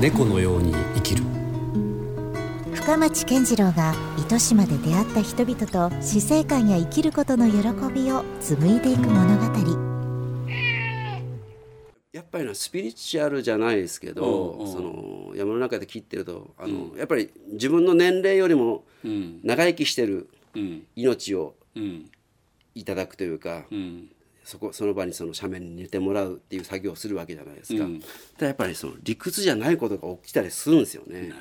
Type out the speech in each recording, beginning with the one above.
猫のように生きる。深町健次郎が糸島で出会った人々と死生観や生きることの喜びを紡いでいく物語。やっぱりなスピリチュアルじゃないですけど、うんうん。その山の中で切ってるとあの、やっぱり自分の年齢よりもうん。長生きしてるうん。命をうん。いただくというか、うんそこその場にその斜面に寝てもらうっていう作業をするわけじゃないですか。うん。でやっぱりその理屈じゃないことが起きたりするんですよね。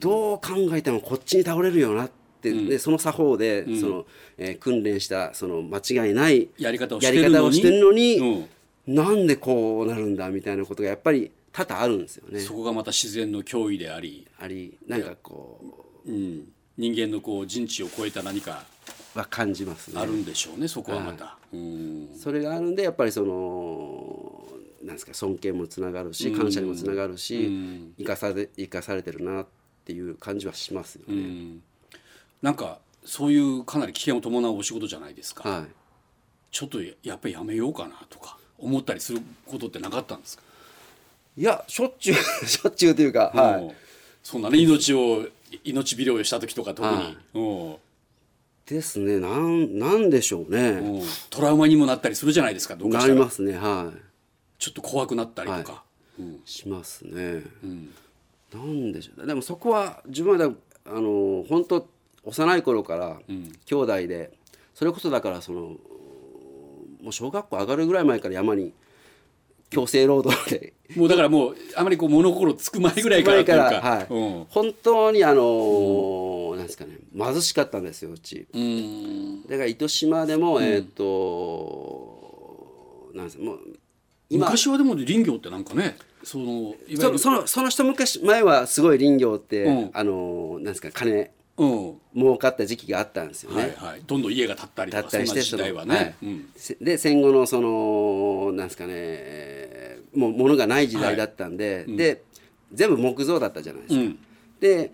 ど。う考えてもこっちに倒れるよなって、でその作法で、そのえー訓練したその間違いないやり方をしやてるのにるなんでこうなるんだみたいなことがやっぱり多々あるんですよね。そこがまた自然の脅威であり、ありなんかこうん、人間のこう人知を超えた何かうは感じますね。あるんでしょうねそこはまた。うんそれがあるんでやっぱりそのなんですか尊敬もつながるし感謝にもつながるし、うん生かされ生かされてるなっていう感じはしますようね。んなんかそういうかなり危険を伴うお仕事じゃないですか、はい。ちょっとややっぱりやめようかなとか思ったりすることってなかったんですか、いやしょっちゅう しょっちゅうというか、はい。うんそんなね命を命拾いをした時とか特に、はいうんですね。なんなんでしょうね。うん。トラウマにもなったりするじゃないですかどうかなりますね。はい。ちょっと怖くなったりとか、うん。しますね。うん。なんでしょう。ねでもそこは自分はだあの本当幼い頃からん。兄弟でそれこそだからそのもう小学校上がるぐらい前から山に強制労働で。もうだからもうあまりこう物心つく前ぐらいからというか。はい。うん。本当にあの、なんですかね。貧しかったんですようち。うん。だから糸島でも、えっ、となんですもう今。昔はでも林業ってなんかねそのそそのその一昔前はすごい林業って、うん。あのなんですか金うん。儲かった時期があったんですよね。はいはい、どんどん家が建ったりとかだったりしてそはね、はい。うん。せで戦後のそのなんですかねえーもう物がない時代だったんで、で全部木造だったじゃないですか。うん。で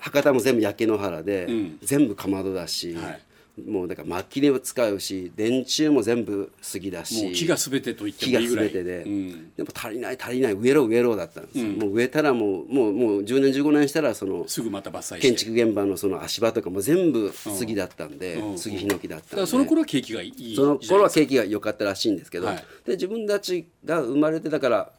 博多も全部焼け野原で、うん。全部かまどだし、はい。もうだから薪でも使うし電柱も全部杉だし木が全てと言って木がもいいぐらい。全てで、うん。でも足りない足りない植えろ植えろだったんですよ、うん。もう植えたらもうもうもう10年15年したらそのすぐまた伐採建築現場のその足場とかも全部杉だったんで、うん。杉ヒノキだったんで。その頃は景気がいいその頃は景気が良かったらしいんですけど、はい。で自分たちが生まれてだから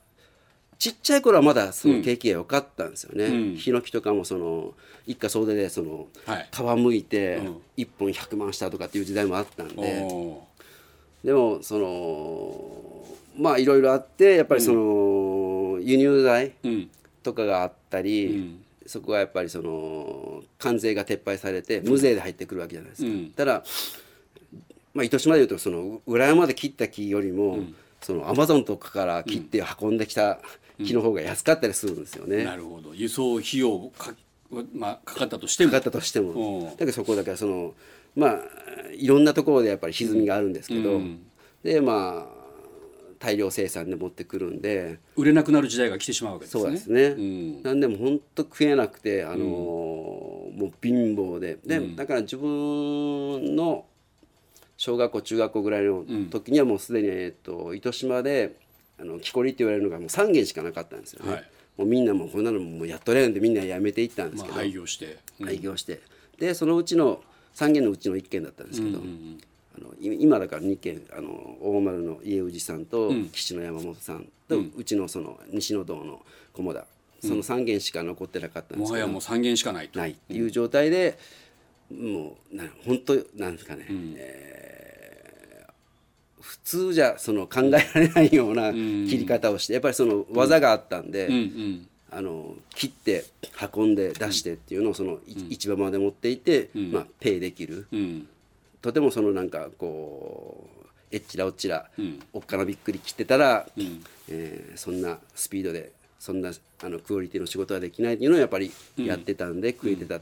ちっちゃい頃はまだその景気が良かったんですよね、うん。ヒノキとかもその一家総出でそのはい。皮むいてうん。1本100万したとかっていう時代もあったんで、おでもそのまあいろいろあってやっぱりその輸入材とかがあったり、うん。そこはやっぱりその関税が撤廃されて無税で入ってくるわけじゃないですか。うん。ただ、まあ、糸島でいうとその裏山で切った木よりも、そのアマゾンとかから切って運んできた木の方が安かったりするんですよね。なるほど。輸送費用か,、まあ、かかったとしても。かかったとしても、うん。だけどそこだからそのまあいろんなところでやっぱり歪みがあるんですけど、うん。でまあ大量生産で持ってくるんで。売れなくなる時代が来てしまうわけですね。そうですね、うん。なんでも本当食えなくて、あのーもう貧乏で。で、だから自分の小学校中学校ぐらいの時にはもうすでに、えっと糸島であの木こりって言われるのがもう3軒しかなかったんですよね、はい。もうみんなもうこんなのもうやっとれんでみんな辞めていったんですまあ、けど、廃業して、うん廃業して。でそのうちの3軒のうちの1軒だったんですけど、あのい今だから2軒あの大丸の家氏さんと岸の山本さんと、うちのその西の堂の菰田。その3軒しか残ってなかったんですけど、もはやもう3軒しかないと。ないっていう状態で、もうな本当なんですかね、えー普通じゃその考えられないような切り方をしてやっぱりその技があったんで。あの切って運んで出してっていうのをその、い市場まで持っていって、まあ、ペイできる。うん。とてもそのなんかこうえっちらおっちら、ん。おっかなびっくり切ってたら、ん。えーそんなスピードでそんなあのクオリティの仕事はできないっていうのをやっぱりやってたんで、食えてたっ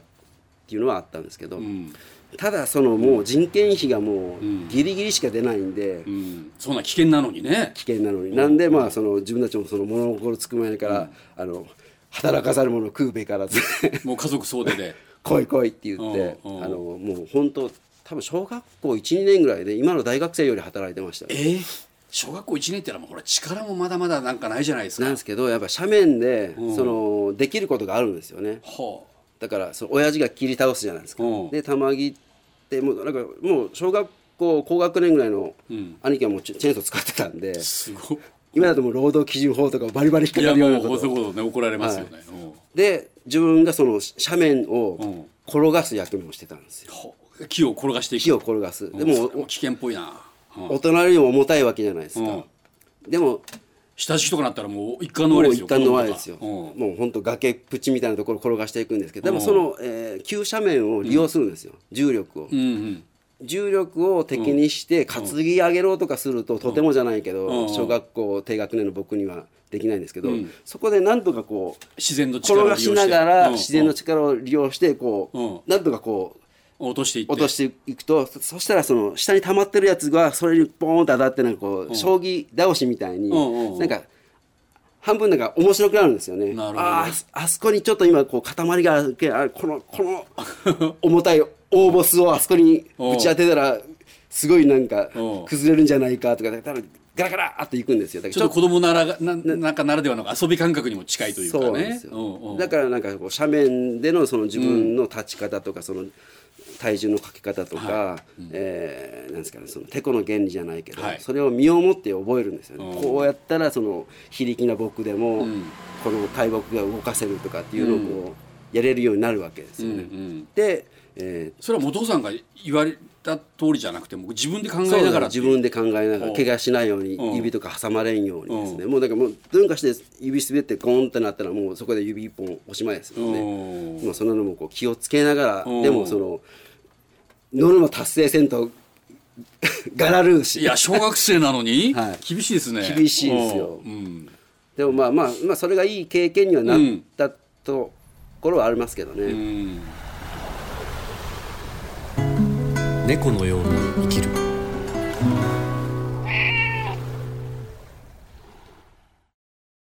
ていうのはあったんですけど、ん。ただそのもう人件費がもうギリギリしか出ないんで、うん。そんな危険なのにね。危険なのに、なんでまあその自分たちもその物心つく前から、あの働かざる者食うべからずもう家族総出で。来い来いって言って、うんうん。あのもう本当多分小学校12年ぐらいで今の大学生より働いてましたね、えー？小学校1年ってのはもうほら力もまだまだなんかないじゃないですか。なんですけどやっぱ斜面でうん。そのできることがあるんですよね。はだからその親父が切り倒すじゃないですか。うん。で玉木ってもうなんかもう小学校高学年ぐらいのうん。兄貴はもうチェーンソー使ってたんであすごい。今だともう労働基準法とかバリバリ引っかいやかるようもなこと。うそういうことね怒られますよね、う。んで自分がその斜面うをん転がす役目をしてたんですよ。木を転がして木を転がす。でもも危険っぽいな、うん。お隣よりも重たいわけじゃないですか。うん。でも下敷きとかなったらもう一貫の輪ですよ一貫の輪ですよ。子供とかもう本当崖っぷちみたいなところを転がしていくんですけどでうん。もその、えー急斜面を利用するんですよ重力を。うんうん。重力を敵にして担ぎ上げろとかするととてもじゃないけうん。ど小学校低学年の僕にはできないんですけどうん。そこでなんとかこう自然の転がし力を利用して。ながらうん。自然の力を利用してこうん。うなんとかこう落としていって。落としていくとそそしたらその下に溜まってるやつがそれにボーンと当たってなんかこう将棋倒しみたいにうんうんうん。なんか半分なんか面白くなるんですよね。あーあそこにちょっと今こう塊があるけあこのこの 重たい大ボスをあそこに打ち当てたらすごいなんかう。ん崩れるんじゃないかとかだからガラガラーっといくんですよ。ちょっと子供ならがななんかならではの遊び感覚にも近いというかね。そうなんですよ、うんうん。だからなんかこう斜面でのその自分の立ち方とかその体重のかけ方とか、えーなんですかねそのてこの原理じゃないけど、はい。それを身をもって覚えるんですよね、うん。こうやったらその非力な僕でも、ん。この大木が動かせるとかっていうのをこうやれるようになるわけですよね。うんうん。で、えーそれは元さんが言われた通りじゃなくてもう自分で考えながら自分で考えながうん。ら怪我しないようにうん。指とか挟まれんようにですね。うもうだからもうどうにかして指滑ってゴーンってなったらもうそこで指一本おしまいですよね。うん。もうそんなのもこう気をつけながうん。らでもそのノルマ達成せんと ガラルーシ。いや小学生なのに、はい。厳しいですね。厳しいですよ。うん。でもまあまあまあそれがいい経験にはなったところはありますけどね、猫のように生きる。